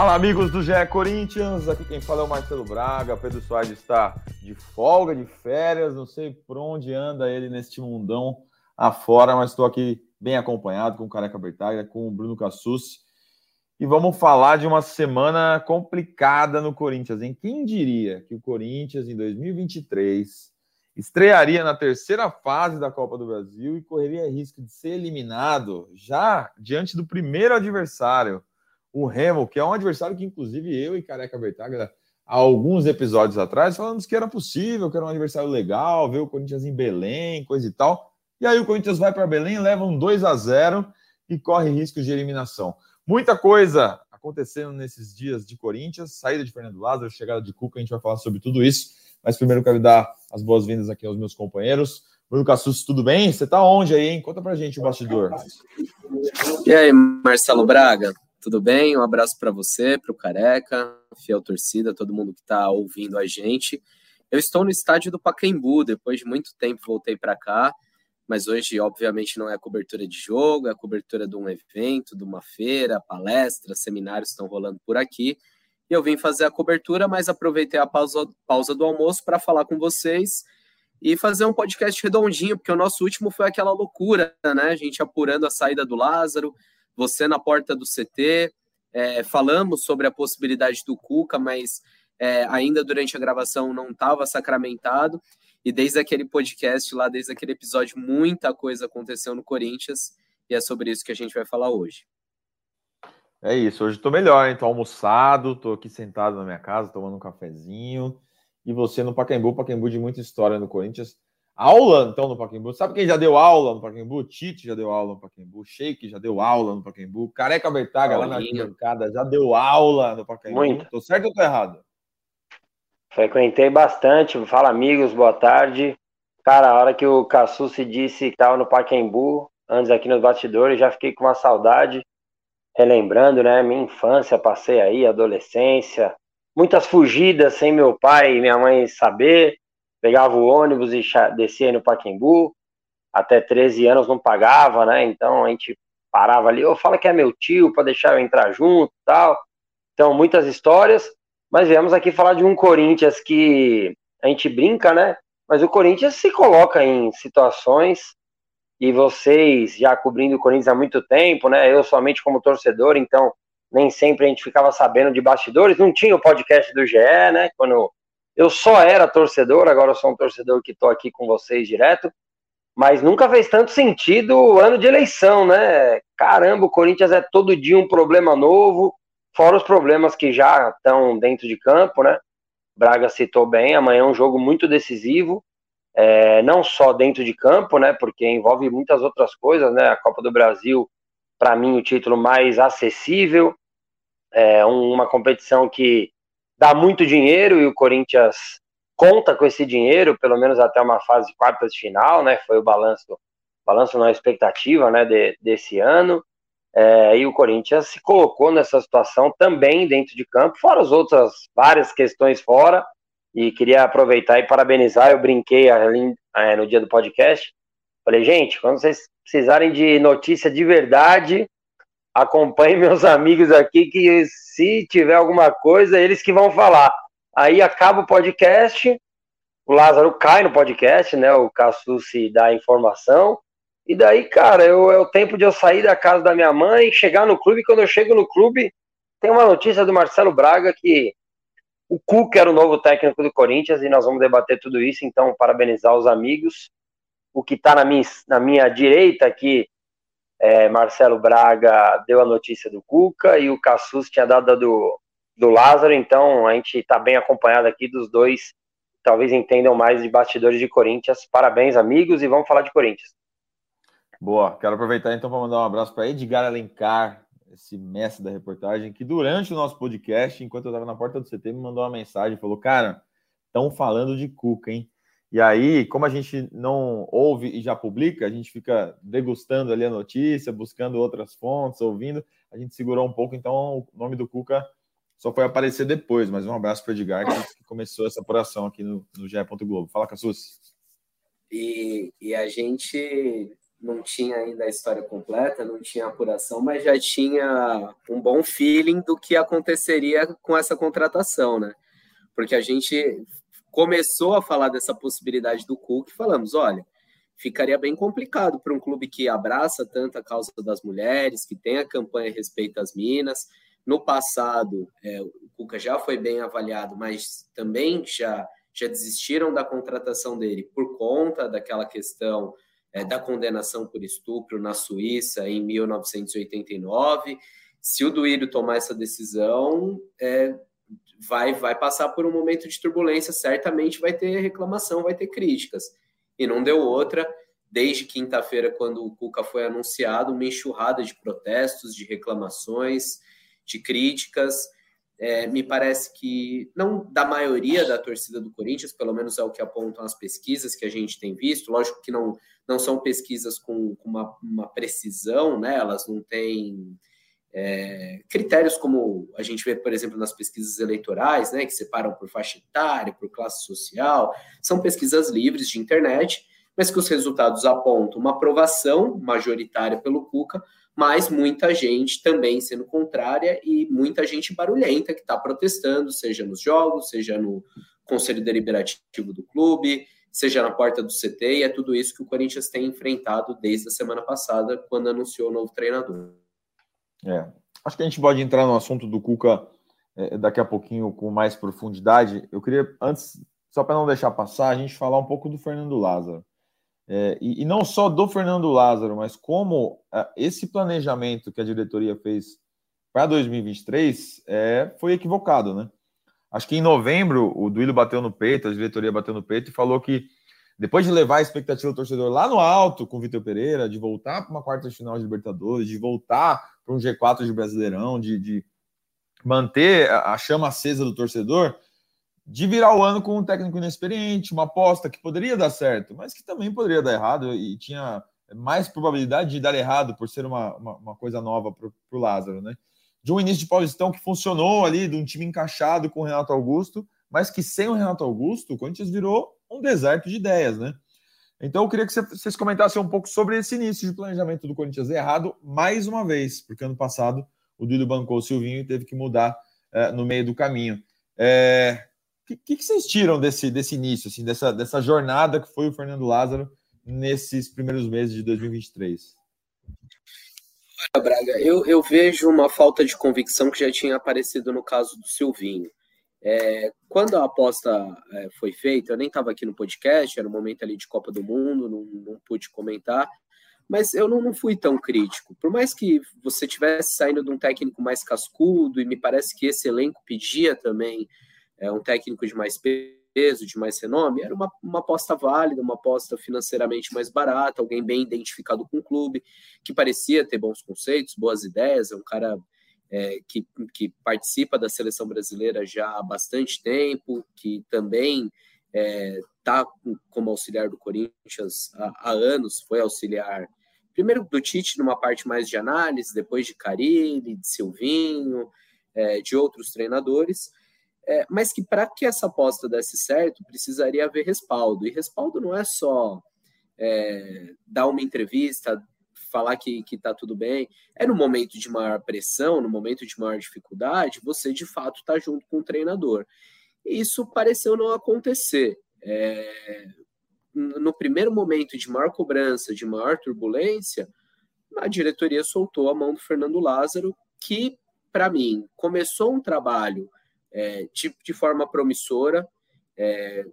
Fala, amigos do GE Corinthians. Aqui quem fala é o Marcelo Braga. Pedro Soares está de folga, de férias. Não sei por onde anda ele neste mundão afora, mas estou aqui bem acompanhado com o Careca Bertaglia, com o Bruno Cassus. E vamos falar de uma semana complicada no Corinthians, em quem diria que o Corinthians em 2023 estrearia na terceira fase da Copa do Brasil e correria risco de ser eliminado já diante do primeiro adversário o Remo, que é um adversário que, inclusive, eu e Careca Bertaglia, há alguns episódios atrás, falamos que era possível, que era um adversário legal, ver o Corinthians em Belém, coisa e tal. E aí o Corinthians vai para Belém, leva um 2 a 0 e corre risco de eliminação. Muita coisa acontecendo nesses dias de Corinthians, saída de Fernando Lázaro, chegada de Cuca, a gente vai falar sobre tudo isso. Mas primeiro quero dar as boas-vindas aqui aos meus companheiros. Bruno Cassus, tudo bem? Você tá onde aí, hein? Conta pra gente o bastidor. E aí, Marcelo Braga? Tudo bem? Um abraço para você, para o Careca, fiel torcida, todo mundo que está ouvindo a gente. Eu estou no estádio do Pacaembu, depois de muito tempo voltei para cá, mas hoje, obviamente, não é a cobertura de jogo, é a cobertura de um evento, de uma feira, palestra, seminários estão rolando por aqui. E eu vim fazer a cobertura, mas aproveitei a pausa, pausa do almoço para falar com vocês e fazer um podcast redondinho, porque o nosso último foi aquela loucura, né? A gente apurando a saída do Lázaro, você na porta do CT. É, falamos sobre a possibilidade do Cuca, mas é, ainda durante a gravação não estava sacramentado. E desde aquele podcast lá, desde aquele episódio, muita coisa aconteceu no Corinthians. E é sobre isso que a gente vai falar hoje. É isso, hoje estou melhor, hein? Almoçado, tô aqui sentado na minha casa, tomando um cafezinho. E você no Pacaembu, Pacaembu de muita história no Corinthians aula, então, no Pacaembu. Sabe quem já deu aula no Pacaembu? Tite já deu aula no Pacaembu. Sheik já deu aula no Pacaembu. Careca Bertaga, lá na arquibancada, já deu aula no Pacaembu. Muito. Tô certo ou tô errado? Frequentei bastante. Fala, amigos, boa tarde. Cara, a hora que o Cassu se disse que estava no Pacaembu, antes aqui nos bastidores, já fiquei com uma saudade, relembrando, né? Minha infância, passei aí, adolescência, muitas fugidas sem meu pai e minha mãe saber pegava o ônibus e descia no Paquembu, até 13 anos não pagava, né? Então a gente parava ali, ou oh, fala que é meu tio para deixar eu entrar junto, tal. Então muitas histórias, mas viemos aqui falar de um Corinthians que a gente brinca, né? Mas o Corinthians se coloca em situações e vocês já cobrindo o Corinthians há muito tempo, né? Eu somente como torcedor, então nem sempre a gente ficava sabendo de bastidores. Não tinha o podcast do GE, né? Quando eu só era torcedor, agora eu sou um torcedor que estou aqui com vocês direto, mas nunca fez tanto sentido o ano de eleição, né? Caramba, o Corinthians é todo dia um problema novo, fora os problemas que já estão dentro de campo, né? Braga citou bem, amanhã é um jogo muito decisivo, é, não só dentro de campo, né? Porque envolve muitas outras coisas, né? A Copa do Brasil, para mim, o título mais acessível, é uma competição que dá muito dinheiro e o Corinthians conta com esse dinheiro, pelo menos até uma fase de quartas de final, né? Foi o balanço, balanço na expectativa, né? De, desse ano. É, e o Corinthians se colocou nessa situação também dentro de campo, fora as outras várias questões fora. E queria aproveitar e parabenizar. Eu brinquei ali é, no dia do podcast. Falei, gente, quando vocês precisarem de notícia de verdade, acompanhe meus amigos aqui que se tiver alguma coisa, eles que vão falar. Aí acaba o podcast, o Lázaro cai no podcast, né? O Cassu se dá a informação. E daí, cara, eu, é o tempo de eu sair da casa da minha mãe, chegar no clube. Quando eu chego no clube, tem uma notícia do Marcelo Braga que o Cuca era o novo técnico do Corinthians e nós vamos debater tudo isso. Então, parabenizar os amigos. O que está na minha, na minha direita aqui é, Marcelo Braga deu a notícia do Cuca e o Cassus tinha dado a do, do Lázaro, então a gente está bem acompanhado aqui dos dois, talvez entendam mais de bastidores de Corinthians. Parabéns, amigos, e vamos falar de Corinthians. Boa, quero aproveitar então para mandar um abraço para Edgar Alencar, esse mestre da reportagem, que durante o nosso podcast, enquanto eu estava na porta do CT, me mandou uma mensagem, falou, cara, estão falando de Cuca, hein? E aí, como a gente não ouve e já publica, a gente fica degustando ali a notícia, buscando outras fontes, ouvindo. A gente segurou um pouco, então o nome do Cuca só foi aparecer depois. Mas um abraço para o Edgar, que começou essa apuração aqui no, no GE. Globo. Fala, Cassus. E, e a gente não tinha ainda a história completa, não tinha apuração, mas já tinha um bom feeling do que aconteceria com essa contratação, né? Porque a gente começou a falar dessa possibilidade do Cook falamos, olha, ficaria bem complicado para um clube que abraça tanto a causa das mulheres, que tem a campanha Respeito às Minas. No passado, é, o Cuca já foi bem avaliado, mas também já, já desistiram da contratação dele por conta daquela questão é, da condenação por estupro na Suíça em 1989. Se o Duílio tomar essa decisão, é, vai, vai passar por um momento de turbulência, certamente vai ter reclamação, vai ter críticas e não deu outra. Desde quinta-feira, quando o Cuca foi anunciado, uma enxurrada de protestos, de reclamações, de críticas. É, me parece que, não da maioria da torcida do Corinthians, pelo menos é o que apontam as pesquisas que a gente tem visto. Lógico que não, não são pesquisas com, com uma, uma, precisão, né? elas não têm é, critérios como a gente vê, por exemplo, nas pesquisas eleitorais, né, que separam por faixa etária, por classe social, são pesquisas livres de internet, mas que os resultados apontam uma aprovação majoritária pelo Cuca, mas muita gente também sendo contrária e muita gente barulhenta que está protestando, seja nos jogos, seja no conselho deliberativo do clube, seja na porta do CT, e é tudo isso que o Corinthians tem enfrentado desde a semana passada, quando anunciou o novo treinador. É. Acho que a gente pode entrar no assunto do Cuca é, daqui a pouquinho com mais profundidade. Eu queria, antes, só para não deixar passar, a gente falar um pouco do Fernando Lázaro. É, e, e, não só do Fernando Lázaro, mas como é, esse planejamento que a diretoria fez para 2023 é, foi equivocado, né? Acho que em novembro o Duílio bateu no peito, a diretoria bateu no peito e falou que depois de levar a expectativa do torcedor lá no alto com o Vitor Pereira, de voltar para uma quarta final de Libertadores, de voltar para um G4 de Brasileirão, de, de manter a chama acesa do torcedor, de virar o ano com um técnico inexperiente, uma aposta que poderia dar certo, mas que também poderia dar errado e tinha mais probabilidade de dar errado por ser uma, uma, uma coisa nova para o Lázaro, né? De um início de Paulistão que funcionou ali, de um time encaixado com o Renato Augusto, mas que sem o Renato Augusto, o Corinthians virou um deserto de ideias, né? Então eu queria que vocês comentassem um pouco sobre esse início de planejamento do Corinthians errado, mais uma vez, porque ano passado o Dudu bancou o Silvinho e teve que mudar é, no meio do caminho. O é, que, que, vocês tiram desse, desse início, assim, dessa, dessa jornada que foi o Fernando Lázaro nesses primeiros meses de 2023? Olha, Braga, eu, eu vejo uma falta de convicção que já tinha aparecido no caso do Silvinho. É, quando a aposta é, foi feita, eu nem estava aqui no podcast, era um momento ali de Copa do Mundo, não, não pude comentar, mas eu não, não, fui tão crítico. Por mais que você tivesse saindo de um técnico mais cascudo, e me parece que esse elenco pedia também é, um técnico de mais peso, de mais renome, era uma, uma aposta válida, uma aposta financeiramente mais barata, alguém bem identificado com o clube, que parecia ter bons conceitos, boas ideias, é um cara é, que, que, participa da seleção brasileira já há bastante tempo, que também está é, como auxiliar do Corinthians há, há, anos, foi auxiliar primeiro do Tite numa parte mais de análise, depois de Carilli, de Silvinho, é, de outros treinadores, é, mas que para que essa aposta desse certo precisaria haver respaldo, e respaldo não é só é, dar uma entrevista, falar que está tudo bem. É no momento de maior pressão, no momento de maior dificuldade, você de fato está junto com o treinador. Isso pareceu não acontecer. É, no primeiro momento de maior cobrança, de maior turbulência, a diretoria soltou a mão do Fernando Lázaro, que, para mim, começou um trabalho é, de, de forma promissora, é,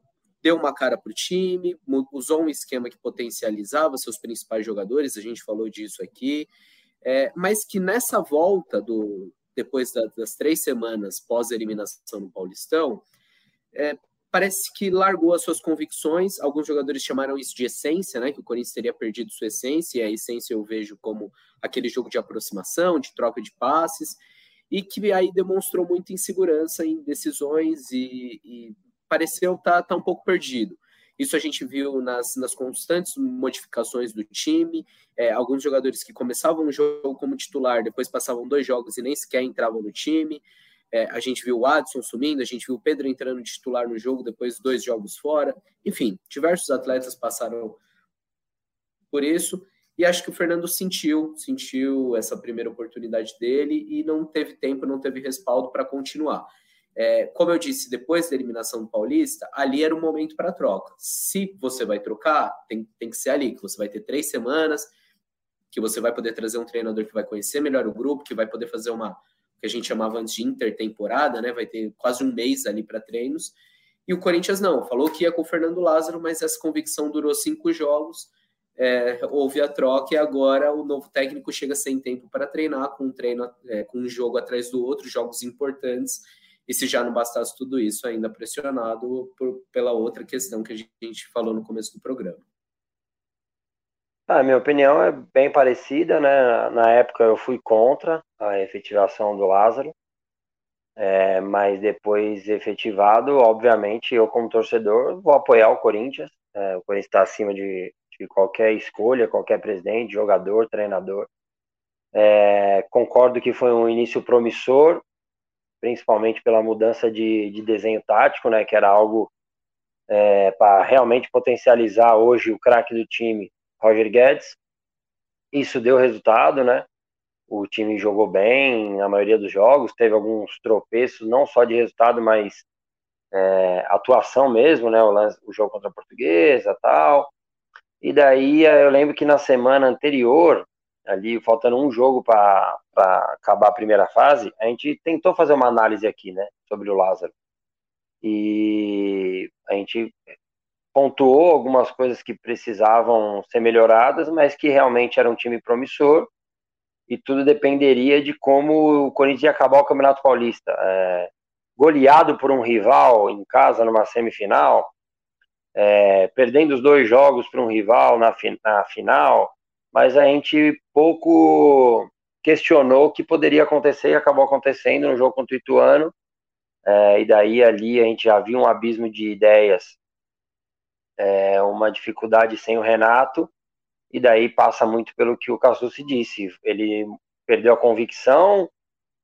deu uma cara para o time, usou um esquema que potencializava seus principais jogadores, a gente falou disso aqui, é, mas que nessa volta do depois da, das três semanas pós eliminação no Paulistão, é, parece que largou as suas convicções. Alguns jogadores chamaram isso de essência, né? Que o Corinthians teria perdido sua essência. E a essência eu vejo como aquele jogo de aproximação, de troca de passes, e que aí demonstrou muita insegurança em decisões e, e pareceu estar tá, tá um pouco perdido. Isso a gente viu nas, nas constantes modificações do time. É, alguns jogadores que começavam o jogo como titular, depois passavam dois jogos e nem sequer entravam no time. É, a gente viu o Adson sumindo, a gente viu o Pedro entrando de titular no jogo, depois dois jogos fora. Enfim, diversos atletas passaram por isso. E acho que o Fernando sentiu, sentiu essa primeira oportunidade dele e não teve tempo, não teve respaldo para continuar. É, como eu disse, depois da eliminação do Paulista, ali era o momento para troca. Se você vai trocar, tem, tem que ser ali, que você vai ter três semanas, que você vai poder trazer um treinador que vai conhecer melhor o grupo, que vai poder fazer uma que a gente chamava antes de intertemporada, né? Vai ter quase um mês ali para treinos. E o Corinthians não, falou que ia com o Fernando Lázaro, mas essa convicção durou cinco jogos é, houve a troca e agora o novo técnico chega sem tempo para treinar, com um treino, é, com um jogo atrás do outro, jogos importantes. E se já não bastasse tudo isso, ainda pressionado por, pela outra questão que a gente falou no começo do programa. A minha opinião é bem parecida, né? Na época eu fui contra a efetivação do Lázaro, é, mas depois efetivado, obviamente, eu como torcedor vou apoiar o Corinthians. É, o Corinthians está acima de, de qualquer escolha, qualquer presidente, jogador, treinador. É, concordo que foi um início promissor, principalmente pela mudança de, de desenho tático, né, que era algo é, para realmente potencializar hoje o craque do time, Roger Guedes. Isso deu resultado, né? O time jogou bem na maioria dos jogos, teve alguns tropeços, não só de resultado, mas é, atuação mesmo, né? O, o jogo contra a Portuguesa, tal. E daí eu lembro que na semana anterior, ali faltando um jogo para acabar a primeira fase, a gente tentou fazer uma análise aqui, né, sobre o Lázaro. E a gente pontuou algumas coisas que precisavam ser melhoradas, mas que realmente era um time promissor e tudo dependeria de como o Corinthians ia acabar o Campeonato Paulista. É, goleado por um rival em casa numa semifinal, é, perdendo os dois jogos para um rival na, na final, mas a gente pouco questionou o que poderia acontecer e acabou acontecendo no jogo contra o Ituano. É, e daí ali a gente já viu um abismo de ideias, é, uma dificuldade sem o Renato, e daí passa muito pelo que o Cassucci disse. Ele perdeu a convicção,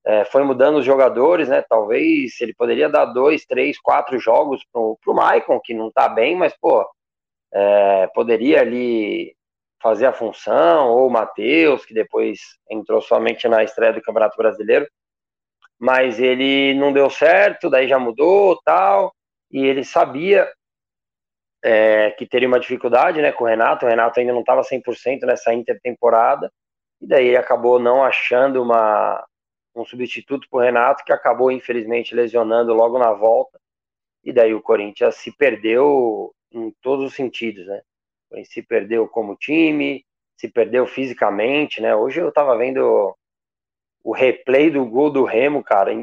é, foi mudando os jogadores, né? Talvez ele poderia dar dois, três, quatro jogos pro, pro Maicon, que não tá bem, mas, pô, é, poderia ali fazer a função, ou o Matheus, que depois entrou somente na estreia do Campeonato Brasileiro, mas ele não deu certo, daí já mudou tal, e ele sabia é, que teria uma dificuldade né, com o Renato, o Renato ainda não estava 100% nessa intertemporada, e daí ele acabou não achando uma, um substituto para o Renato, que acabou, infelizmente, lesionando logo na volta. E daí o Corinthians se perdeu em todos os sentidos, né? Se perdeu como time, se perdeu fisicamente, né? Hoje eu estava vendo o replay do gol do Remo, cara.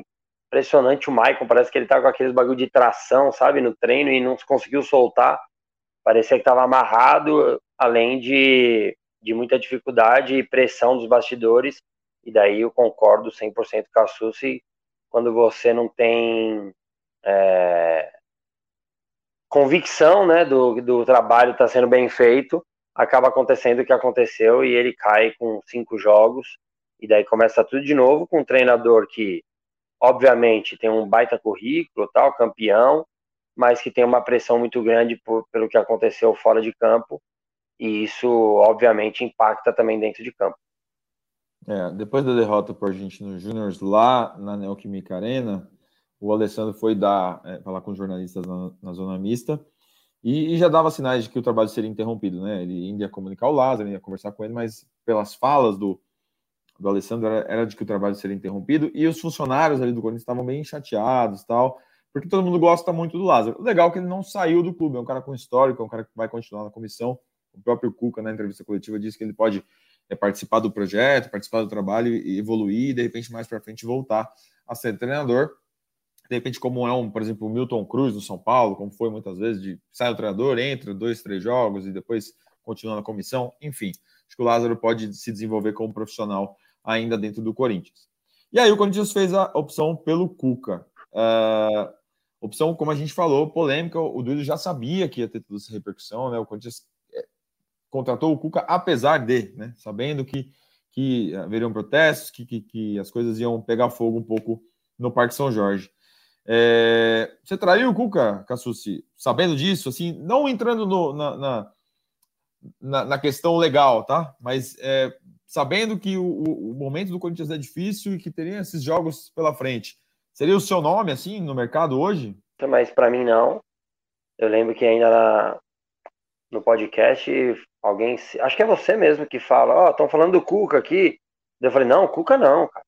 Impressionante o Maicon, parece que ele tá com aqueles bagulho de tração, sabe, no treino e não conseguiu soltar. Parecia que estava amarrado, além de, de muita dificuldade e pressão dos bastidores e daí eu concordo 100% com a Susi, quando você não tem é, convicção né, do, do trabalho estar tá sendo bem feito, acaba acontecendo o que aconteceu e ele cai com cinco jogos, e daí começa tudo de novo com um treinador que, obviamente, tem um baita currículo, tal, campeão, mas que tem uma pressão muito grande por, pelo que aconteceu fora de campo, e isso, obviamente, impacta também dentro de campo. É, depois da derrota para o Argentino Júnior lá na Neoquímica Arena, o Alessandro foi dar, é, falar com os jornalistas na, na zona mista e, e, já dava sinais de que o trabalho seria interrompido, né? Ele ainda ia comunicar o Lázaro, ia conversar com ele, mas pelas falas do, do Alessandro era, era, de que o trabalho seria interrompido e os funcionários ali do Corinthians estavam bem chateados tal, porque todo mundo gosta muito do Lázaro. O legal é que ele não saiu do clube, é um cara com histórico, é um cara que vai continuar na comissão. O próprio Cuca, na entrevista coletiva, disse que ele pode é participar do projeto, participar do trabalho e evoluir, e de repente mais para frente voltar a ser treinador. De repente, como é um, por exemplo, o Milton Cruz no São Paulo, como foi muitas vezes, de sai o treinador, entra dois, três jogos e depois continua na comissão. Enfim, acho que o Lázaro pode se desenvolver como profissional ainda dentro do Corinthians. E aí o Corinthians fez a opção pelo Cuca. Uh, opção, como a gente falou, polêmica. O Duílio já sabia que ia ter toda essa repercussão, né? O Corinthians contratou o Cuca, apesar de, né, sabendo que, que haveriam protestos, que, que, que, as coisas iam pegar fogo um pouco no Parque São Jorge. É, você traiu o Cuca, Cassucci, sabendo disso, assim, não entrando no, na, na, na, na questão legal, tá? Mas é, sabendo que o, o, momento do Corinthians é difícil e que teria esses jogos pela frente, seria o seu nome, assim, no mercado hoje? Mas para mim, não. Eu lembro que ainda na, no podcast, alguém, acho que é você mesmo que fala, ó, oh, estão falando do Cuca aqui. Eu falei, não, Cuca não, cara.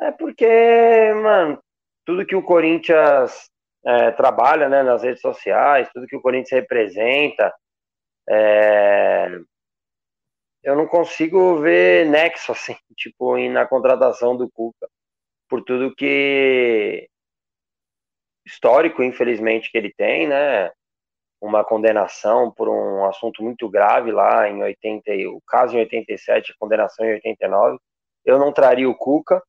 É porque, mano, tudo que o Corinthians é, trabalha né, nas redes sociais, tudo que o Corinthians representa, é, eu não consigo ver nexo, assim, tipo, na contratação do Cuca, por tudo que histórico, infelizmente, que ele tem, né? uma condenação por um assunto muito grave lá em 80, o caso em 87, a condenação em 89. Eu não traria o Cuca,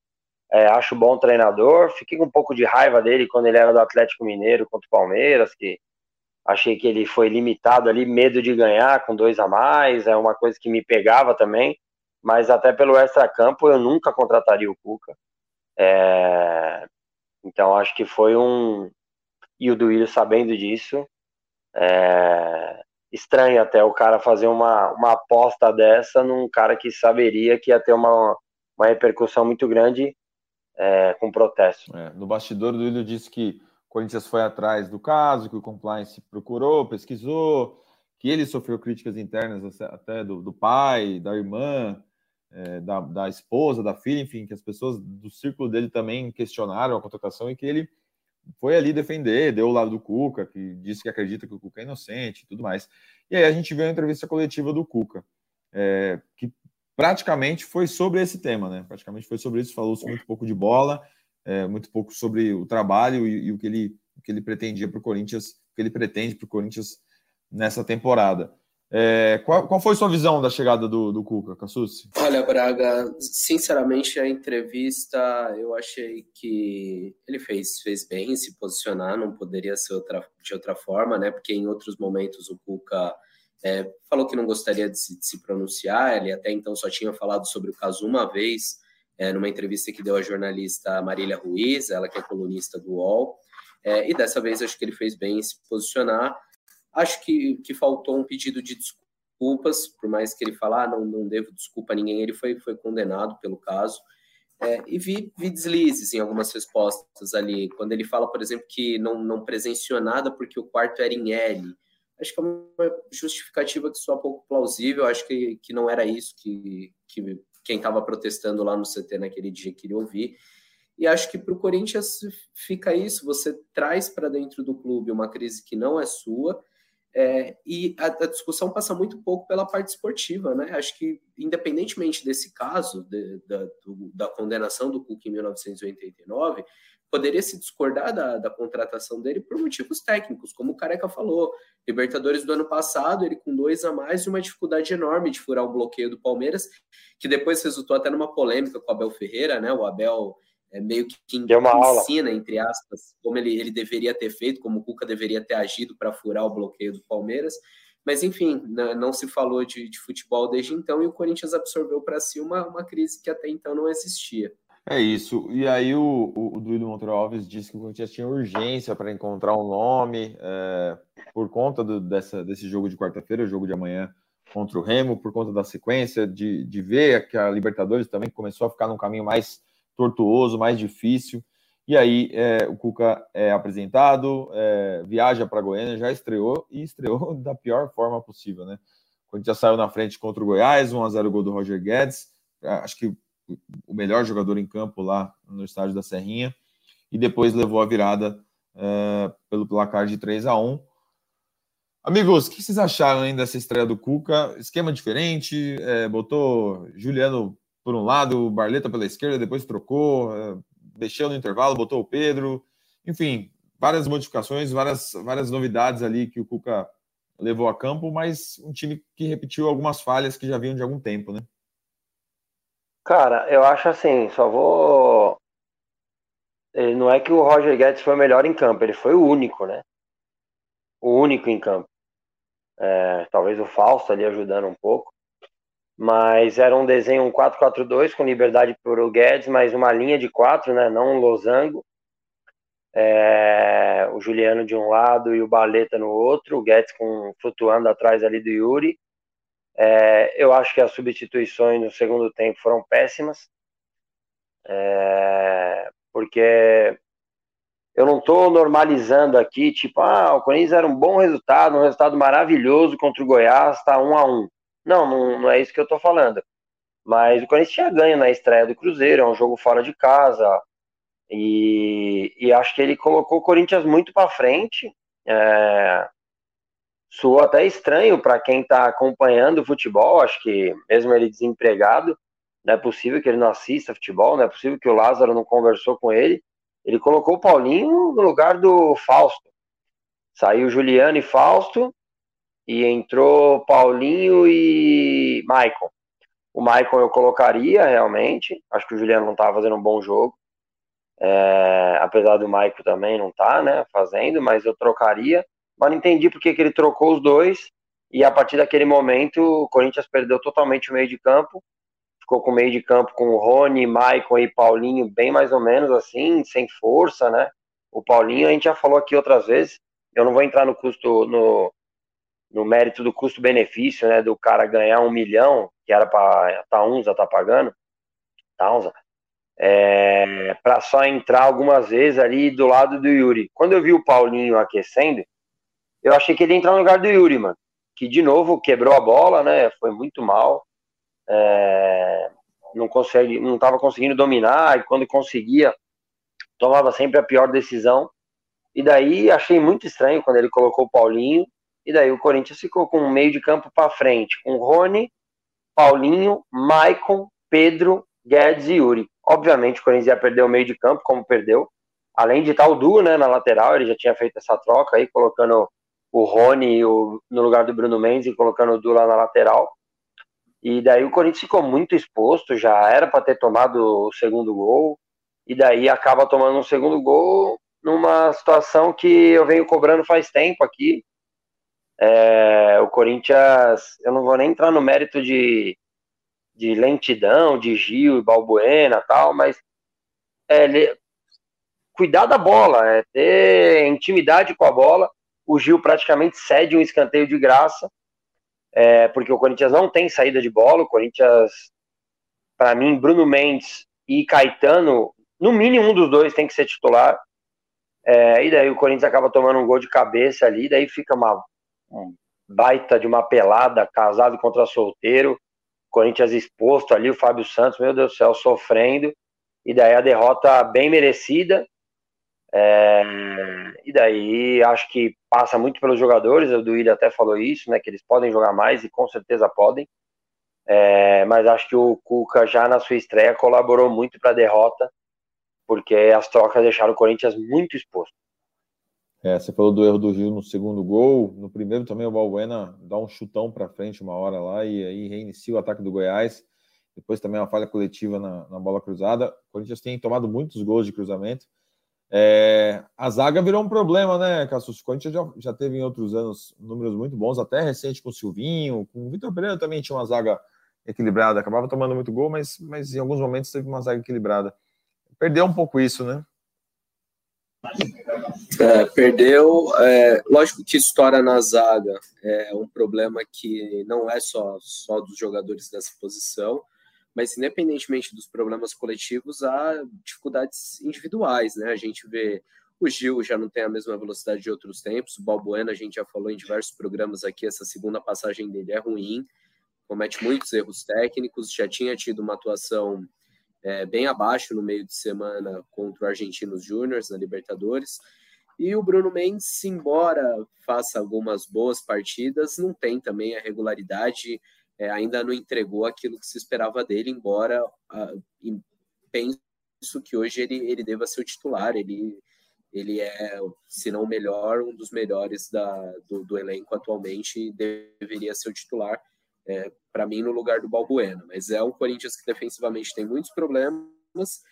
é, acho bom treinador. Fiquei com um pouco de raiva dele quando ele era do Atlético Mineiro contra o Palmeiras, que achei que ele foi limitado ali, medo de ganhar com dois a mais, é uma coisa que me pegava também. Mas até pelo extra-campo eu nunca contrataria o Cuca. É... Então acho que foi um. E o Duílio sabendo disso, é estranho até o cara fazer uma, uma aposta dessa num cara que saberia que ia ter uma, uma repercussão muito grande é, com protesto. É, no bastidor, do Ilho disse que o Corinthians foi atrás do caso, que o compliance procurou, pesquisou, que ele sofreu críticas internas até do, do pai, da irmã, é, da, da esposa, da filha, enfim, que as pessoas do círculo dele também questionaram a contratação e que ele foi ali defender, deu o lado do Cuca, que disse que acredita que o Cuca é inocente e tudo mais. E aí a gente viu a entrevista coletiva do Cuca, é, que praticamente foi sobre esse tema, né? Praticamente foi sobre isso, falou muito pouco de bola, é, muito pouco sobre o trabalho e, e o, que ele, o que ele pretendia para o Corinthians, o que ele pretende para o Corinthians nessa temporada. É, qual, qual, foi sua visão da chegada do, do Cuca, Cassucci? Olha, Braga, sinceramente, a entrevista eu achei que ele fez, fez bem se posicionar, não poderia ser outra, de outra forma, né? Porque em outros momentos o Cuca é, falou que não gostaria de se, de se, pronunciar, ele até então só tinha falado sobre o caso uma vez, é, numa entrevista que deu à jornalista Marília Ruiz, ela que é colunista do UOL, é, e dessa vez acho que ele fez bem em se posicionar Acho que, que faltou um pedido de desculpas, por mais que ele falar, ah, não, não devo desculpa a ninguém, ele foi, foi condenado pelo caso. É, e vi, vi deslizes em algumas respostas ali. Quando ele fala, por exemplo, que não, não presenciou nada porque o quarto era em L. Acho que é uma justificativa que só pouco plausível. Acho que, que não era isso que, que quem estava protestando lá no CT naquele dia queria ouvir. E acho que para o Corinthians fica isso: você traz para dentro do clube uma crise que não é sua é, e a, a, discussão passa muito pouco pela parte esportiva, né? Acho que, independentemente desse caso, de, da, do, da condenação do Cook em 1989, poderia se discordar da, da, contratação dele por motivos técnicos, como o Careca falou. Libertadores do ano passado, ele com dois a mais e uma dificuldade enorme de furar o bloqueio do Palmeiras, que depois resultou até numa polêmica com o Abel Ferreira, né? O Abel é, meio que, ensina, entre aspas, como ele, ele deveria ter feito, como o Cuca deveria ter agido para furar o bloqueio do Palmeiras. Mas, enfim, não se falou de, de futebol desde então e o Corinthians absorveu para si uma, uma crise que até então não existia. É isso. E aí o, o, o Duílio disse que o Corinthians tinha urgência para encontrar um nome é, por conta do, dessa, desse jogo de quarta-feira, o jogo de amanhã contra o Remo, por conta da sequência, de, de ver que a Libertadores também começou a ficar num caminho mais tortuoso, mais difícil. E aí é, o Cuca é apresentado, é, viaja para Goiânia, já estreou e estreou da pior forma possível, né? Quando já saiu na frente contra o Goiás, 1x0 gol do Roger Guedes, acho que o melhor jogador em campo lá no estádio da Serrinha, e depois levou a virada é, pelo placar de 3 a 1 Amigos, o que vocês acharam ainda dessa estreia do Cuca? Esquema diferente, é, botou Juliano por um lado, Barleta pela esquerda, depois trocou, é, mexeu no intervalo, botou o Pedro. Enfim, várias modificações, várias, várias novidades ali que o Cuca levou a campo, mas um time que repetiu algumas falhas que já vinham de algum tempo, né? Cara, eu acho assim, só vou. Ele não é que o Roger Guedes foi o melhor em campo, ele foi o único, né? O único em campo. É, talvez o Falso ali ajudando um pouco mas era um desenho um 4-4-2 com liberdade para o Guedes, mas uma linha de quatro, né, não um losango. É, o Juliano de um lado e o Baleta no outro, o Guedes com, flutuando atrás ali do Yuri. É, eu acho que as substituições no segundo tempo foram péssimas, é, porque eu não estou normalizando aqui, tipo, ah, o Corinthians era um bom resultado, um resultado maravilhoso contra o Goiás, está um a um. Não, não, não é isso que eu estou falando. Mas o Corinthians tinha ganho na estreia do Cruzeiro, é um jogo fora de casa, e, e acho que ele colocou o Corinthians muito para frente. É, soou até estranho para quem está acompanhando o futebol, acho que mesmo ele desempregado, não é possível que ele não assista futebol, não é possível que o Lázaro não conversou com ele. Ele colocou o Paulinho no lugar do Fausto. Saiu Juliano e Fausto e entrou Paulinho e Maicon. O Maicon eu colocaria realmente. Acho que o Juliano não estava fazendo um bom jogo. É, apesar do Maicon também não tá, né, fazendo, mas eu trocaria. Mas não entendi porque que ele trocou os dois. E a partir daquele momento, o Corinthians perdeu totalmente o meio de campo ficou com meio de campo com o Rony, Maicon e Paulinho, bem mais ou menos assim, sem força, né? O Paulinho, a gente já falou aqui outras vezes, eu não vou entrar no custo, no, no mérito do custo-benefício, né? Do cara ganhar um milhão, que era para Taunza tá pagando, Taunza, é, para só entrar algumas vezes ali do lado do Yuri. Quando eu vi o Paulinho aquecendo, eu achei que ele ia entrar no lugar do Yuri, mano. Que de novo quebrou a bola, né? Foi muito mal é, não consegue, não estava conseguindo dominar e quando conseguia tomava sempre a pior decisão. E daí achei muito estranho quando ele colocou o Paulinho e daí o Corinthians ficou com um meio de campo para frente, com Rony, Paulinho, Maicon, Pedro, Guedes e Yuri. Obviamente o Corinthians ia perder o meio de campo, como perdeu. Além de estar o Du, né, na lateral, ele já tinha feito essa troca aí, colocando o Rony o, no lugar do Bruno Mendes e colocando o Du lá na lateral. E daí o Corinthians ficou muito exposto, já era para ter tomado o segundo gol, e daí acaba tomando um segundo gol numa situação que eu venho cobrando faz tempo aqui. É, o Corinthians, eu não vou nem entrar no mérito de, de lentidão, de Gil e Balbuena tal, mas é, cuidar da bola, é ter intimidade com a bola. O Gil praticamente cede um escanteio de graça é, porque o Corinthians não tem saída de bola. O Corinthians, para mim, Bruno Mendes e Caetano, no mínimo um dos dois tem que ser titular. É, e daí o Corinthians acaba tomando um gol de cabeça ali, daí fica uma um baita de uma pelada, casado contra solteiro. Corinthians exposto ali, o Fábio Santos, meu Deus do céu, sofrendo. E daí a derrota bem merecida. É, e daí acho que passa muito pelos jogadores, o Duílio até falou isso, né? Que eles podem jogar mais e com certeza podem. É, mas acho que o Cuca já na sua estreia colaborou muito para a derrota, porque as trocas deixaram o Corinthians muito exposto. É, você falou do erro do Gil no segundo gol, no primeiro também o Balbuena dá um chutão para frente uma hora lá e aí reinicia o ataque do Goiás. Depois também uma falha coletiva na, na bola cruzada. O Corinthians tem tomado muitos gols de cruzamento. É, a zaga virou um problema, né, Cassus? O já, já teve em outros anos números muito bons, até recente com o Silvinho, com o Vitor Pereira também tinha uma zaga equilibrada, acabava tomando muito gol, mas, mas em alguns momentos teve uma zaga equilibrada. Perdeu um pouco isso, né? É, perdeu. É, lógico que história na zaga é um problema que não é só, só dos jogadores dessa posição, mas independentemente dos problemas coletivos, há dificuldades individuais, né? A gente vê o Gil já não tem a mesma velocidade de outros tempos, o Balbuena a gente já falou em diversos programas aqui, essa segunda passagem dele é ruim, comete muitos erros técnicos, já tinha tido uma atuação é, bem abaixo no meio de semana contra o Argentinos Júniors na Libertadores, e o Bruno Mendes, embora faça algumas boas partidas, não tem também a regularidade é, ainda não entregou aquilo que se esperava dele, embora ah, penso que hoje ele, ele deva ser o titular, ele, ele é, se não o melhor, um dos melhores da, do, do elenco atualmente, deveria ser o titular, é, para mim, no lugar do Balbuena. Mas é um Corinthians que defensivamente tem muitos problemas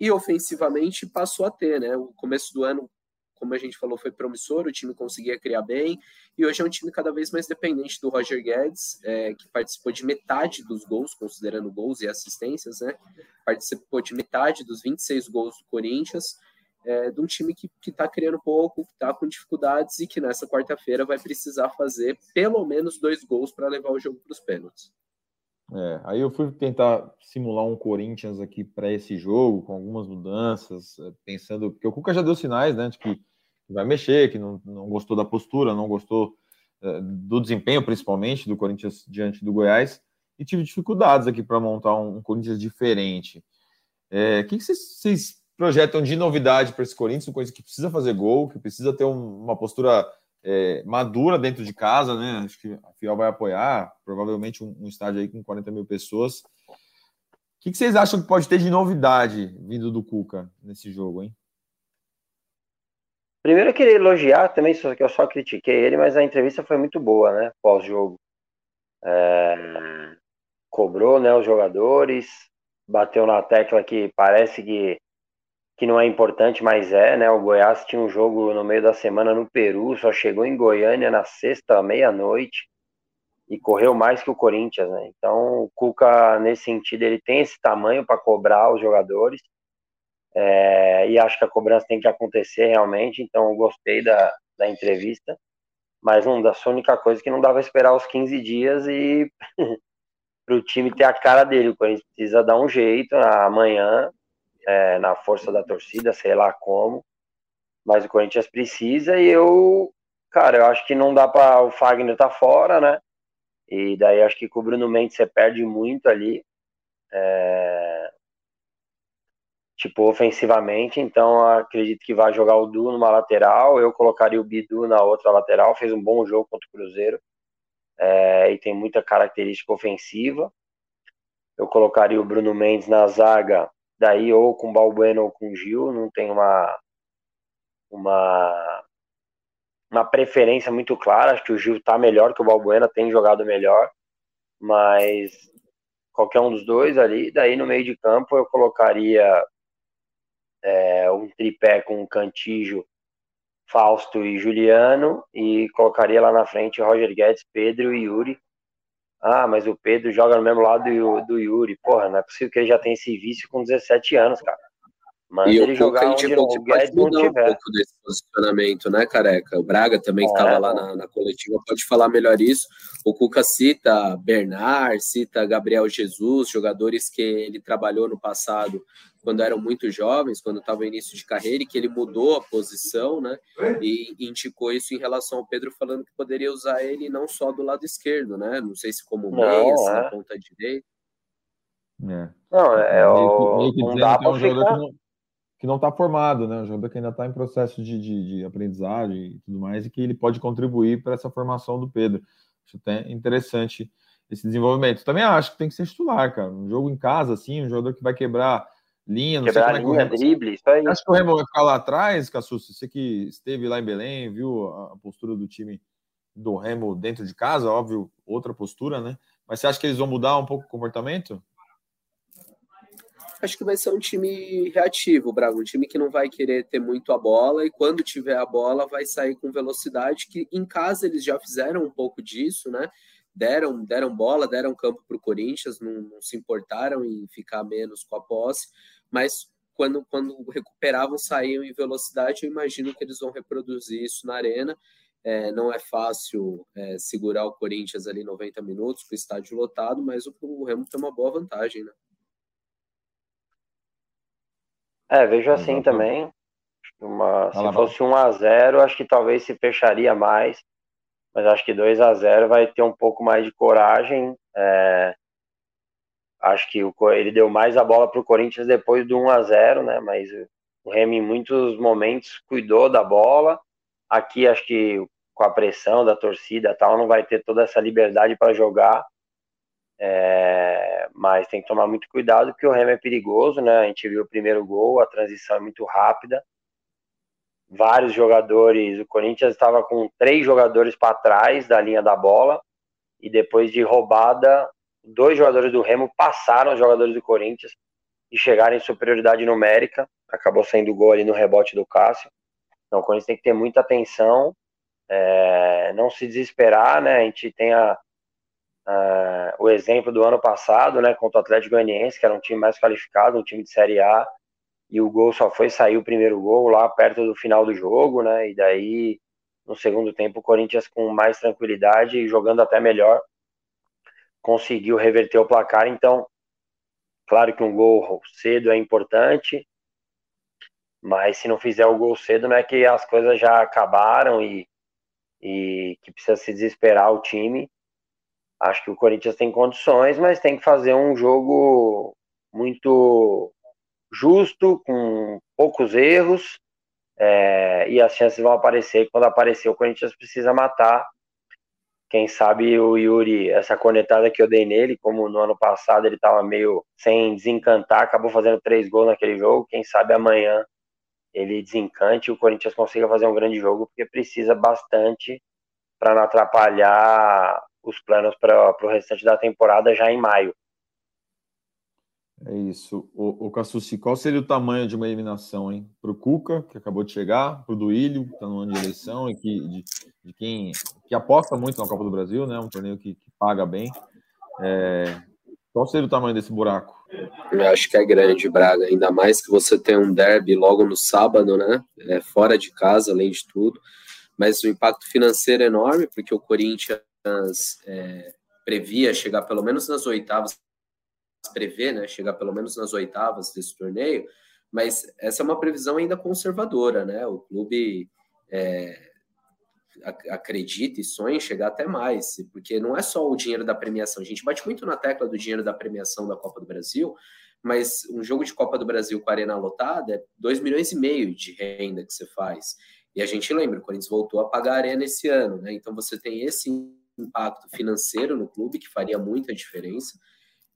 e ofensivamente passou a ter, né? O começo do ano como a gente falou, foi promissor, o time conseguia criar bem, e hoje é um time cada vez mais dependente do Roger Guedes, é, que participou de metade dos gols, considerando gols e assistências, né? Participou de metade dos 26 gols do Corinthians. é, de um time que está criando pouco, que está com dificuldades e que nessa quarta-feira vai precisar fazer pelo menos dois gols para levar o jogo para os pênaltis. É, aí eu fui tentar simular um Corinthians aqui para esse jogo, com algumas mudanças, é, pensando, porque o Cuca já deu sinais, né, de que vai mexer, que não, não gostou da postura, não gostou é, do desempenho, principalmente, do Corinthians diante do Goiás, e tive dificuldades aqui para montar um, Corinthians diferente. É, o que, vocês, projetam de novidade para esse Corinthians? Uma coisa que precisa fazer gol, que precisa ter um, uma postura é, madura dentro de casa, né? Acho que a Fiel vai apoiar, provavelmente um, um estádio aí com 40 mil pessoas. O que, que vocês acham que pode ter de novidade vindo do Cuca nesse jogo, hein? Primeiro eu queria elogiar também, que eu só critiquei ele, mas a entrevista foi muito boa, né? Pós-jogo. É... Cobrou né, os jogadores, bateu na tecla que parece que que não é importante, mas é, né? O Goiás tinha um jogo no meio da semana no Peru, só chegou em Goiânia na sexta, meia-noite, e correu mais que o Corinthians, né? Então, o Cuca, nesse sentido, ele tem esse tamanho para cobrar os jogadores, é, e acho que a cobrança tem que acontecer realmente, então eu gostei da, da entrevista, mas não, da única coisa que não dava esperar os 15 dias e para o time ter a cara dele, o Corinthians precisa dar um jeito amanhã, é, na força da torcida, sei lá como. Mas o Corinthians precisa e eu, cara, eu acho que não dá para o Fagner tá fora, né? E daí acho que com o Bruno Mendes você perde muito ali. É... Tipo, ofensivamente, então acredito que vai jogar o Du numa lateral, eu colocaria o Bidu na outra lateral, fez um bom jogo contra o Cruzeiro, é... e tem muita característica ofensiva. Eu colocaria o Bruno Mendes na zaga, daí ou com Balbuena ou com Gil, não tem uma, uma, uma preferência muito clara, acho que o Gil tá melhor que o Balbuena, tem jogado melhor, mas qualquer um dos dois ali, daí no meio de campo eu colocaria é, um tripé com Cantijo, Fausto e Juliano, e colocaria lá na frente Roger Guedes, Pedro e Yuri, ah, mas o Pedro joga no mesmo lado do, do Yuri. Porra, não é possível que ele já tenha esse vício com 17 anos, cara. Manda e ele jogar onde o Guedes não tiver. um pouco desse posicionamento, né, careca? O Braga também, que estava é, lá na, na, coletiva, pode falar melhor isso. O Cuca cita Bernard, cita Gabriel Jesus, jogadores que ele trabalhou no passado quando eram muito jovens, quando estava no início de carreira, e que ele mudou a posição, né? E indicou isso em relação ao Pedro, falando que poderia usar ele não só do lado esquerdo, né? Não sei se como meia, se é. na ponta direita. É. Não, é, é o... meio que, meio que não dá que é um jogador que não, que não está formado, né? Um jogador que ainda está em processo de, de, de, aprendizagem e tudo mais, e que ele pode contribuir para essa formação do Pedro. Acho até interessante esse desenvolvimento. Também acho que tem que ser titular, cara. Um jogo em casa, assim, um jogador que vai quebrar linha, não Quebrar sei como é linha, drible, isso aí. Acho que o Remo vai ficar lá atrás, Cassus. Você que esteve lá em Belém, viu a postura do time do Remo dentro de casa, óbvio, outra postura, né? Mas você acha que eles vão mudar um pouco o comportamento? Acho que vai ser um time reativo, Braga, um time que não vai querer ter muito a bola e quando tiver a bola vai sair com velocidade, que em casa eles já fizeram um pouco disso, né? deram, deram bola, deram campo para o Corinthians, não, não, se importaram em ficar menos com a posse, mas quando, quando recuperavam, saíam em velocidade, eu imagino que eles vão reproduzir isso na arena. É, não é fácil é, segurar o Corinthians ali 90 minutos com o estádio lotado, mas o, o Remo tem uma boa vantagem, né? É, vejo assim também. Uma, se fosse 1 a 0 acho que talvez se fecharia mais mas acho que 2 a 0 vai ter um pouco mais de coragem. É, acho que o, ele deu mais a bola para o Corinthians depois do 1 a 0 né? Mas o Remy, em muitos momentos, cuidou da bola. Aqui, acho que com a pressão da torcida tal, não vai ter toda essa liberdade para jogar. É, mas tem que tomar muito cuidado porque o Remy é perigoso, né? A gente viu o primeiro gol, a transição é muito rápida vários jogadores. O Corinthians estava com três jogadores para trás da linha da bola e depois de roubada, dois jogadores do Remo passaram os jogadores do Corinthians e chegaram em superioridade numérica. Acabou saindo gol ali no rebote do Cássio. Então o Corinthians tem que ter muita atenção, é, não se desesperar, né? A gente tem a, a, o exemplo do ano passado, né, contra o Atlético Goianiense, que era um time mais qualificado, um time de Série A, e o gol só foi sair o primeiro gol lá perto do final do jogo, né? E daí no segundo tempo o Corinthians com mais tranquilidade e jogando até melhor conseguiu reverter o placar. Então, claro que um gol cedo é importante, mas se não fizer o gol cedo, não é que as coisas já acabaram e, e que precisa se desesperar o time. Acho que o Corinthians tem condições, mas tem que fazer um jogo muito justo, com poucos erros, é, e as chances vão aparecer. Quando aparecer, o Corinthians precisa matar. Quem sabe o Yuri, essa cornetada que eu dei nele, como no ano passado ele estava meio sem desencantar, acabou fazendo três gols naquele jogo. Quem sabe amanhã ele desencante e o Corinthians consiga fazer um grande jogo, porque precisa bastante para não atrapalhar os planos para o restante da temporada já em maio. É isso. O, o Cassucci, qual seria o tamanho de uma eliminação, hein? Para o Cuca, que acabou de chegar, para o Duílio, que está no ano de eleição e que, de, de, quem que aposta muito na Copa do Brasil, né? Um torneio que, que paga bem. É, qual seria o tamanho desse buraco? Eu acho que é grande, Braga. Ainda mais que você tem um derby logo no sábado, né? É, fora de casa, além de tudo. Mas o impacto financeiro é enorme, porque o Corinthians é, previa chegar pelo menos nas oitavas prever, né, chegar pelo menos nas oitavas desse torneio, mas essa é uma previsão ainda conservadora, né? O clube é, acredita e sonha em chegar até mais, porque não é só o dinheiro da premiação. A gente bate muito na tecla do dinheiro da premiação da Copa do Brasil, mas um jogo de Copa do Brasil com a arena lotada é 2 milhões e meio de renda que você faz. E a gente lembra, o Corinthians voltou a pagar a arena esse ano, né? Então você tem esse impacto financeiro no clube que faria muita diferença.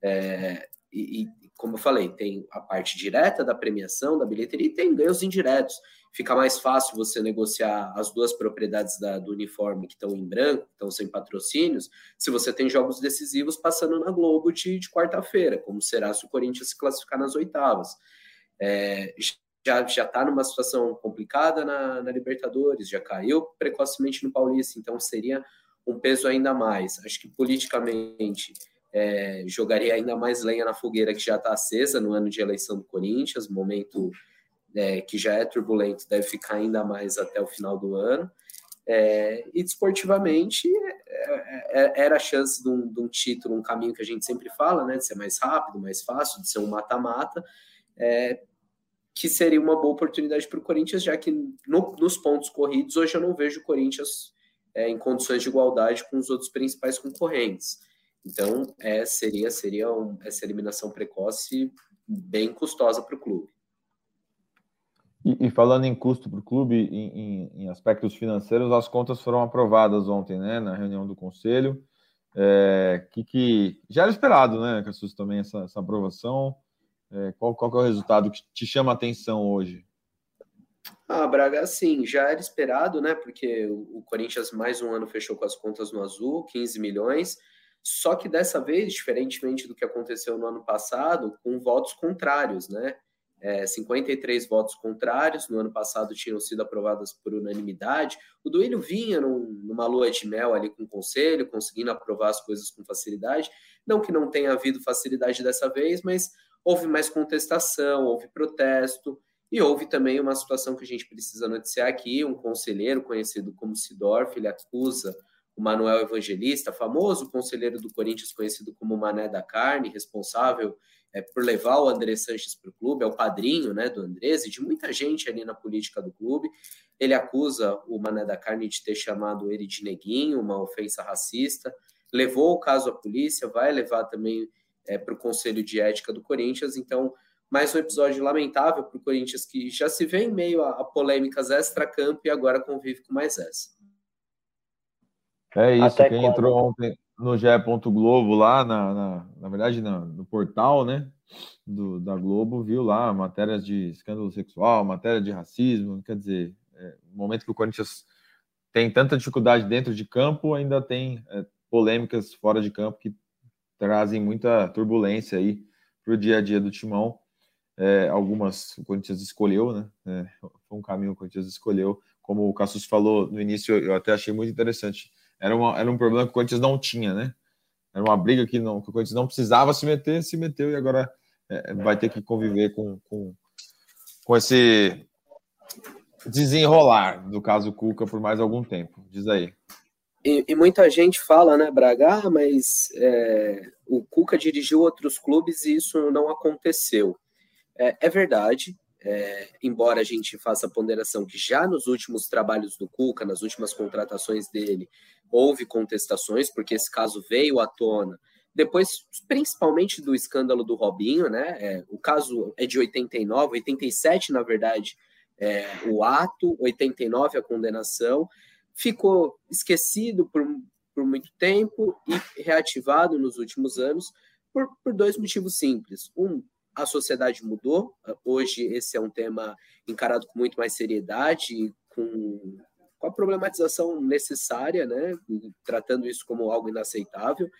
É, e, e, como eu falei, tem a parte direta da premiação, da bilheteria, e tem ganhos indiretos. Fica mais fácil você negociar as duas propriedades da, do uniforme que estão em branco, estão sem patrocínios, se você tem jogos decisivos passando na Globo de, de quarta-feira, como será se o Corinthians se classificar nas oitavas. É, já já está numa situação complicada na, na Libertadores, já caiu precocemente no Paulista, então seria um peso ainda mais. Acho que politicamente é, jogaria ainda mais lenha na fogueira que já está acesa no ano de eleição do Corinthians, momento é, que já é turbulento, deve ficar ainda mais até o final do ano. É, e desportivamente é, é, era a chance de um, de um, título, um caminho que a gente sempre fala, né, de ser mais rápido, mais fácil, de ser um mata-mata, é, que seria uma boa oportunidade para o Corinthians, já que no, nos pontos corridos hoje eu não vejo o Corinthians em condições de igualdade com os outros principais concorrentes. Então, é, seria, seria um, essa eliminação precoce bem custosa para o clube. E, e, falando em custo para o clube, em, em, em, aspectos financeiros, as contas foram aprovadas ontem, né, na reunião do conselho, é, que, que já era esperado, né, Cassus, também essa, essa aprovação. É, qual, qual é o resultado que te chama a atenção hoje? Ah, Braga, sim, já era esperado, né, porque o, o Corinthians mais um ano fechou com as contas no azul, 15 milhões, só que dessa vez, diferentemente do que aconteceu no ano passado, com votos contrários, né? É, 53 votos contrários, no ano passado tinham sido aprovadas por unanimidade. O Duílio vinha num, numa lua de mel ali com o conselho, conseguindo aprovar as coisas com facilidade. Não que não tenha havido facilidade dessa vez, mas houve mais contestação, houve protesto, e houve também uma situação que a gente precisa noticiar aqui: um conselheiro conhecido como Sidorf, ele acusa o Manuel Evangelista, famoso conselheiro do Corinthians, conhecido como Mané da Carne, responsável é, por levar o André Sanches para o clube, é o padrinho né, do Andrés e de muita gente ali na política do clube. Ele acusa o Mané da Carne de ter chamado ele de neguinho, uma ofensa racista, levou o caso à polícia, vai levar também é, para o Conselho de Ética do Corinthians, então mais um episódio lamentável para o Corinthians que já se vê em meio a, a polêmicas extra-campo e agora convive com mais essa. É isso, Até quem quando? entrou ontem no GE. Globo lá, na, na, na verdade, na, no portal, né, do, da Globo, viu lá matérias de escândalo sexual, matéria de racismo, quer dizer, é, no momento que o Corinthians tem tanta dificuldade dentro de campo, ainda tem é, polêmicas fora de campo que trazem muita turbulência aí para o dia a dia do Timão. É, algumas o Corinthians escolheu, né? É, foi um caminho que o Corinthians escolheu. Como o Cassus falou no início, eu até achei muito interessante era, uma, era um problema que o Corinthians não tinha, né? Era uma briga que, não, que o Corinthians não precisava se meter, se meteu e agora é, vai ter que conviver com, com, com esse desenrolar do caso Cuca por mais algum tempo. Diz aí. E, e muita gente fala, né, Braga, ah, mas é, o Cuca dirigiu outros clubes e isso não aconteceu. É, é verdade, é, embora a gente faça a ponderação que já nos últimos trabalhos do Cuca, nas últimas contratações dele, houve contestações, porque esse caso veio à tona, depois, principalmente do escândalo do Robinho, né? É, o caso é de 89, 87, na verdade, é, o ato, 89 a condenação, ficou esquecido por, por muito tempo e reativado nos últimos anos por, por dois motivos simples. Um, a sociedade mudou. Hoje esse é um tema encarado com muito mais seriedade, com, com a problematização necessária, né? Tratando isso como algo inaceitável.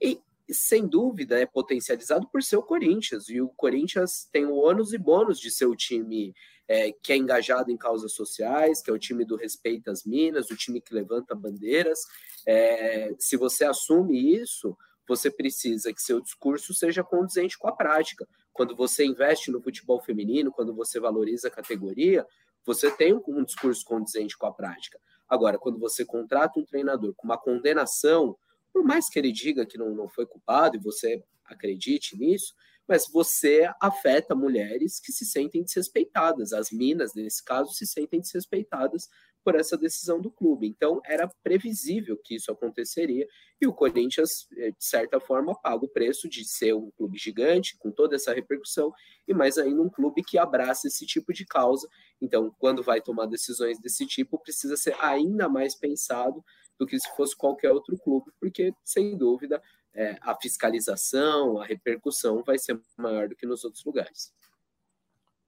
E, sem dúvida, é potencializado por ser o Corinthians. E o Corinthians tem o ônus e bônus de ser o time é, que é engajado em causas sociais, que é o time do respeito às minas, o time que levanta bandeiras. É, se você assume isso, você precisa que seu discurso seja condizente com a prática. Quando você investe no futebol feminino, quando você valoriza a categoria, você tem um discurso condizente com a prática. Agora, quando você contrata um treinador com uma condenação, por mais que ele diga que não, não foi culpado e você acredite nisso, mas você afeta mulheres que se sentem desrespeitadas. As minas, nesse caso, se sentem desrespeitadas por essa decisão do clube. Então, era previsível que isso aconteceria e o Corinthians, eh, de certa forma, paga o preço de ser um clube gigante, com toda essa repercussão, e mais ainda um clube que abraça esse tipo de causa. Então, quando vai tomar decisões desse tipo, precisa ser ainda mais pensado do que se fosse qualquer outro clube, porque, sem dúvida, é, a fiscalização, a repercussão vai ser maior do que nos outros lugares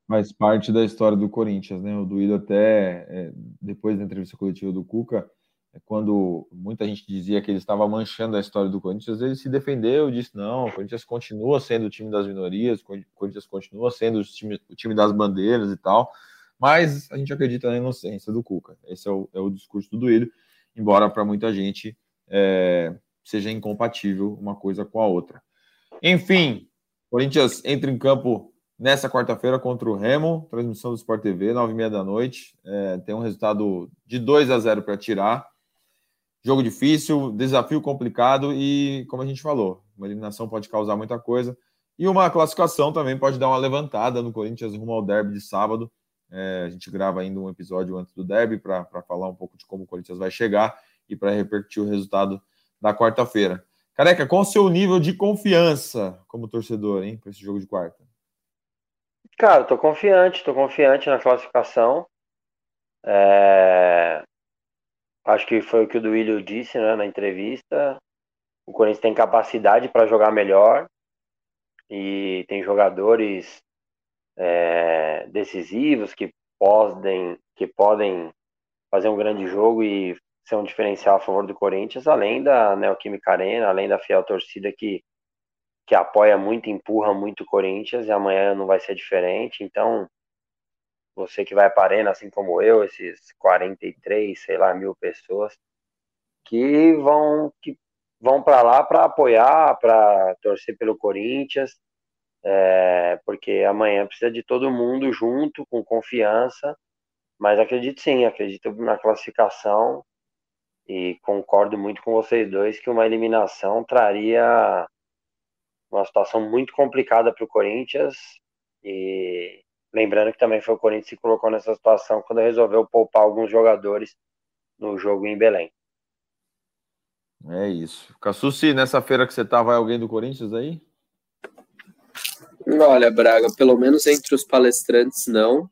faz parte da história do Corinthians, né? O Duído até, é, depois da entrevista coletiva do Cuca, é, quando muita gente dizia que ele estava manchando a história do Corinthians, ele se defendeu, disse, não, o Corinthians continua sendo o time das minorias, o Corinthians continua sendo o time, o time das bandeiras e tal, mas a gente acredita na inocência do Cuca. Esse é o, é o discurso do Duído, embora para muita gente é, seja incompatível uma coisa com a outra. Enfim, Corinthians entra em campo nessa quarta-feira contra o Remo, transmissão do Sport TV, nove e meia da noite. É, tem um resultado de 2 a 0 para tirar. Jogo difícil, desafio complicado e, como a gente falou, uma eliminação pode causar muita coisa. E uma classificação também pode dar uma levantada no Corinthians rumo ao derby de sábado. É, a gente grava ainda um episódio antes do derby para falar um pouco de como o Corinthians vai chegar e para repercutir o resultado da quarta-feira. Careca, qual o seu nível de confiança como torcedor, hein, para esse jogo de quarta? Cara, tô confiante, tô confiante na classificação. É... Acho que foi o que o Duílio disse né, na entrevista. O Corinthians tem capacidade para jogar melhor e tem jogadores é, decisivos que podem, que podem fazer um grande jogo e ser um diferencial a favor do Corinthians, além da Neoquímica Arena, além da fiel torcida que que apoia muito, empurra muito o Corinthians e amanhã não vai ser diferente. Então, você que vai para a Arena, assim como eu, esses 43, sei lá, mil pessoas, que vão, que vão para lá para apoiar, para torcer pelo Corinthians, é, porque amanhã precisa de todo mundo junto, com confiança. Mas acredito sim, acredito na classificação e concordo muito com vocês dois que uma eliminação traria uma situação muito complicada para o Corinthians. E lembrando que também foi o Corinthians que se colocou nessa situação quando resolveu poupar alguns jogadores no jogo em Belém. É isso. Cassucci, nessa feira que você tá, vai alguém do Corinthians aí? Olha, Braga, pelo menos entre os palestrantes não.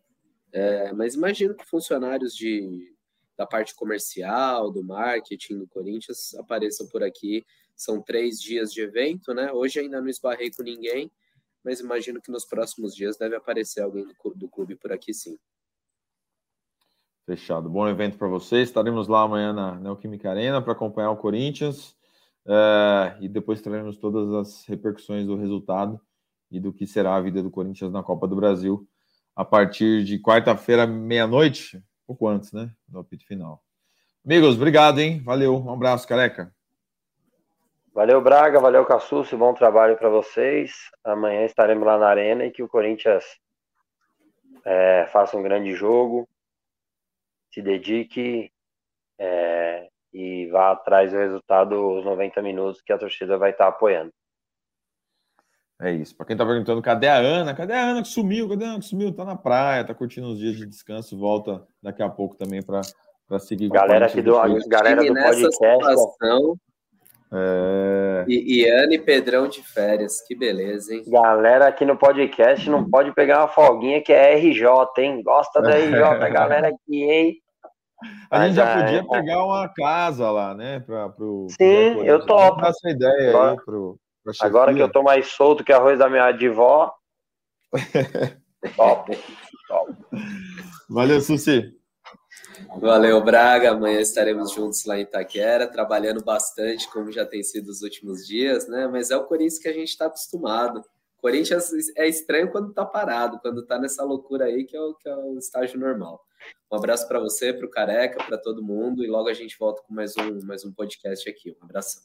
É, mas imagino que funcionários de, da parte comercial, do marketing do Corinthians apareçam por aqui são três dias de evento, né? Hoje ainda não esbarrei com ninguém, mas imagino que nos próximos dias deve aparecer alguém do clube por aqui sim. Fechado. Bom evento para vocês. Estaremos lá amanhã na Neoquímica Arena para acompanhar o Corinthians uh, e depois traremos todas as repercussões do resultado e do que será a vida do Corinthians na Copa do Brasil a partir de quarta-feira, meia-noite, pouco antes, né? Do apito final. Amigos, obrigado, hein? Valeu. Um abraço, careca. Valeu, Braga, valeu, Cassucci, bom trabalho para vocês. Amanhã estaremos lá na Arena e que o Corinthians é, faça um grande jogo, se dedique é, e vá atrás do resultado os 90 minutos que a torcida vai estar apoiando. É isso. Para quem está perguntando, cadê a Ana? Cadê a Ana que sumiu? Cadê a Ana que sumiu? Tá na praia, tá curtindo os dias de descanso, volta daqui a pouco também para seguir. Galera aqui do, galera do podcast. Situação, é... E, e Ana e Pedrão de férias, que beleza, hein? Galera aqui no podcast não pode pegar uma folguinha que é RJ, hein? Gosta da RJ, a galera aqui, hein? A gente já podia é... pegar uma casa lá, né? Pra, pro, Sim, pro eu topo. essa ideia agora, aí pro, agora que eu tô mais solto que arroz da minha avó. top, top. Valeu, Suci. Valeu, Braga. Amanhã estaremos juntos lá em Itaquera, trabalhando bastante, como já tem sido os últimos dias, né? Mas é o Corinthians que a gente está acostumado. Corinthians é estranho quando tá parado, quando tá nessa loucura aí, que é o, que é o estágio normal. Um abraço para você, para o Careca, para todo mundo, e logo a gente volta com mais um, mais um podcast aqui. Um abração.